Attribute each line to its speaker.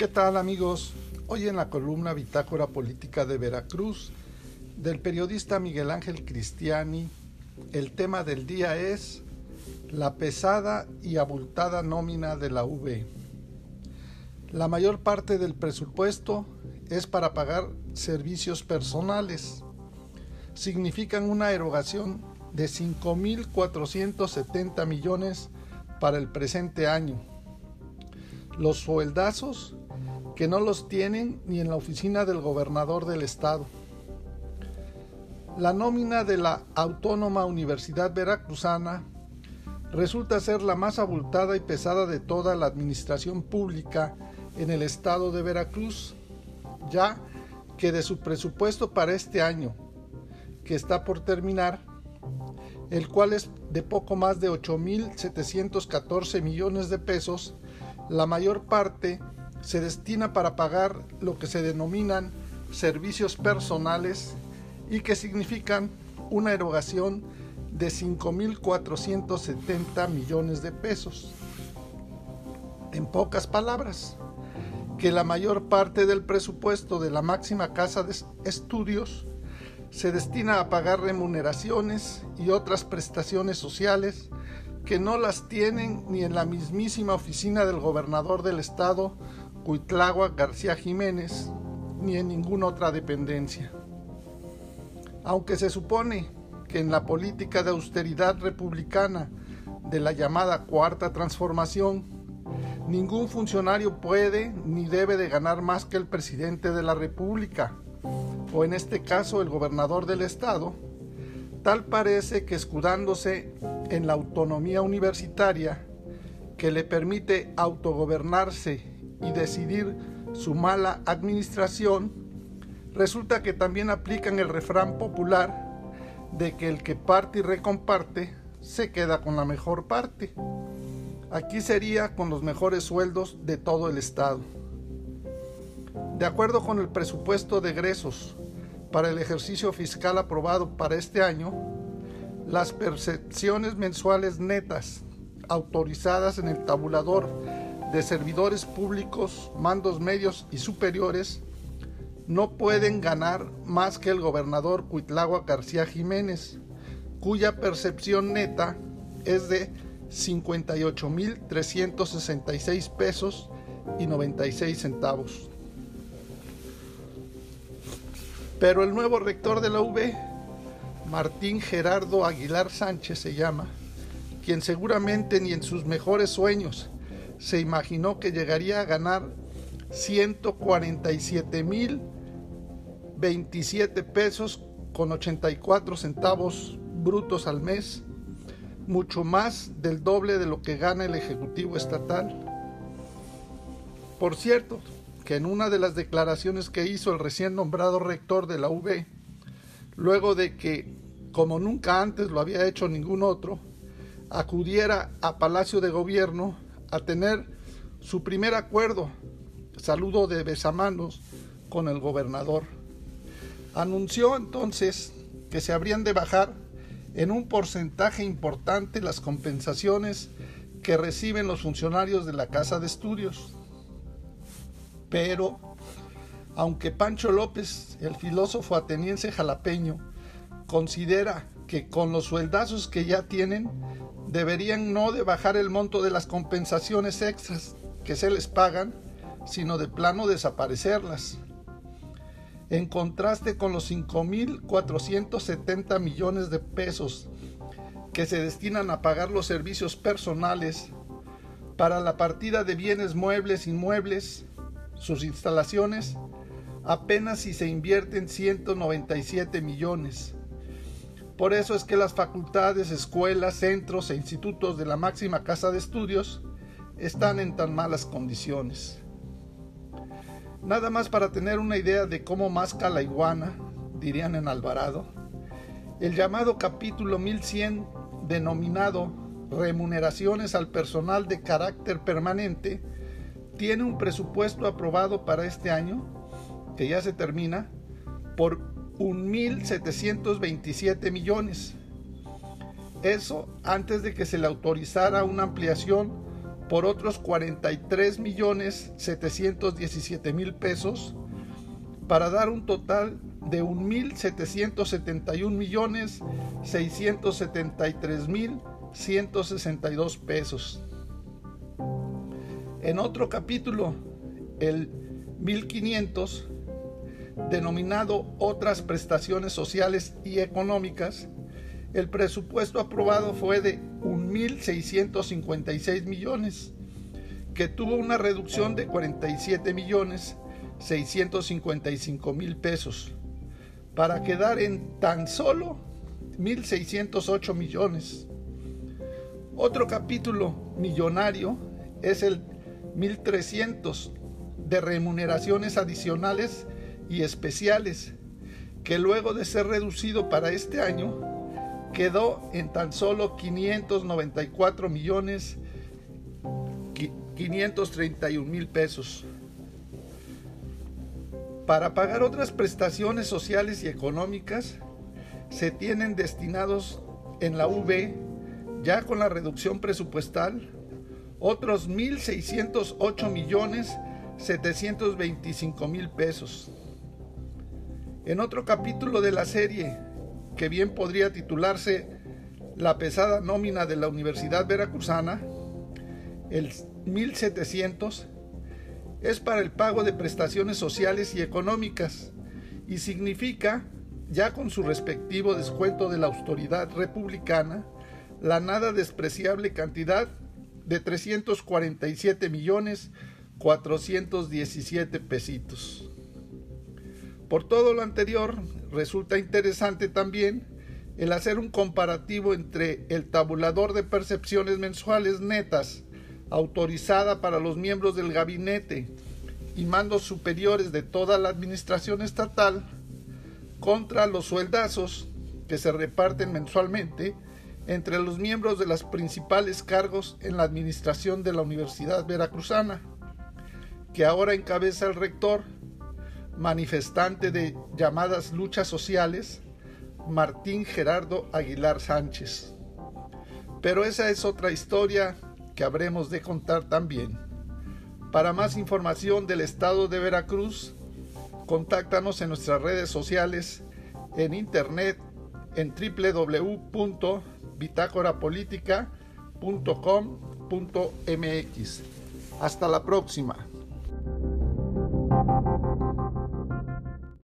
Speaker 1: ¿Qué tal amigos? Hoy en la columna Bitácora Política de Veracruz del periodista Miguel Ángel Cristiani, el tema del día es la pesada y abultada nómina de la V. La mayor parte del presupuesto es para pagar servicios personales. Significan una erogación de 5.470 millones para el presente año. Los sueldazos que no los tienen ni en la oficina del gobernador del estado. La nómina de la Autónoma Universidad Veracruzana resulta ser la más abultada y pesada de toda la administración pública en el estado de Veracruz, ya que de su presupuesto para este año, que está por terminar, el cual es de poco más de 8.714 millones de pesos, la mayor parte se destina para pagar lo que se denominan servicios personales y que significan una erogación de 5.470 millones de pesos. En pocas palabras, que la mayor parte del presupuesto de la máxima casa de estudios se destina a pagar remuneraciones y otras prestaciones sociales que no las tienen ni en la mismísima oficina del gobernador del estado, Cuitlagua García Jiménez, ni en ninguna otra dependencia. Aunque se supone que en la política de austeridad republicana de la llamada Cuarta Transformación, ningún funcionario puede ni debe de ganar más que el presidente de la República, o en este caso el gobernador del estado, tal parece que escudándose en la autonomía universitaria que le permite autogobernarse y decidir su mala administración, resulta que también aplican el refrán popular de que el que parte y recomparte se queda con la mejor parte. Aquí sería con los mejores sueldos de todo el Estado. De acuerdo con el presupuesto de egresos para el ejercicio fiscal aprobado para este año, las percepciones mensuales netas autorizadas en el tabulador de servidores públicos, mandos medios y superiores no pueden ganar más que el gobernador Cuitlagua García Jiménez, cuya percepción neta es de 58.366 pesos y 96 centavos. Pero el nuevo rector de la UB, Martín Gerardo Aguilar Sánchez se llama, quien seguramente ni en sus mejores sueños se imaginó que llegaría a ganar 147 mil 27 pesos con 84 centavos brutos al mes, mucho más del doble de lo que gana el Ejecutivo Estatal. Por cierto, que en una de las declaraciones que hizo el recién nombrado rector de la UB, luego de que, como nunca antes lo había hecho ningún otro, acudiera a Palacio de Gobierno a tener su primer acuerdo, saludo de besamanos, con el gobernador. Anunció entonces que se habrían de bajar en un porcentaje importante las compensaciones que reciben los funcionarios de la Casa de Estudios. Pero, aunque Pancho López, el filósofo ateniense jalapeño, considera que con los sueldazos que ya tienen, deberían no de bajar el monto de las compensaciones extras que se les pagan, sino de plano desaparecerlas en contraste con los 5.470 millones de pesos que se destinan a pagar los servicios personales para la partida de bienes muebles, inmuebles, sus instalaciones, apenas si se invierten 197 millones. Por eso es que las facultades, escuelas, centros e institutos de la máxima casa de estudios están en tan malas condiciones. Nada más para tener una idea de cómo masca la iguana, dirían en Alvarado, el llamado capítulo 1100, denominado Remuneraciones al personal de carácter permanente, tiene un presupuesto aprobado para este año, que ya se termina, por 1.727 millones. Eso antes de que se le autorizara una ampliación por otros 43 millones 717 mil pesos para dar un total de 1.771 millones 673 mil 162 pesos. En otro capítulo, el 1500, denominado Otras prestaciones sociales y económicas, el presupuesto aprobado fue de 1.656 millones, que tuvo una reducción de 47 millones 655 mil pesos, para quedar en tan solo 1.608 millones. Otro capítulo millonario es el 1.300 de remuneraciones adicionales y especiales, que luego de ser reducido para este año, quedó en tan solo 594 millones 531 mil pesos. Para pagar otras prestaciones sociales y económicas, se tienen destinados en la V, ya con la reducción presupuestal, otros 1.608 millones 725 mil pesos. En otro capítulo de la serie, que bien podría titularse La pesada nómina de la Universidad Veracruzana, el 1700, es para el pago de prestaciones sociales y económicas y significa, ya con su respectivo descuento de la autoridad republicana, la nada despreciable cantidad de 347 millones 417 pesitos. Por todo lo anterior, resulta interesante también el hacer un comparativo entre el tabulador de percepciones mensuales netas autorizada para los miembros del gabinete y mandos superiores de toda la administración estatal contra los sueldazos que se reparten mensualmente entre los miembros de los principales cargos en la administración de la Universidad Veracruzana, que ahora encabeza el rector manifestante de llamadas luchas sociales, Martín Gerardo Aguilar Sánchez. Pero esa es otra historia que habremos de contar también. Para más información del estado de Veracruz, contáctanos en nuestras redes sociales, en internet, en www.bitácorapolítica.com.mx. Hasta la próxima.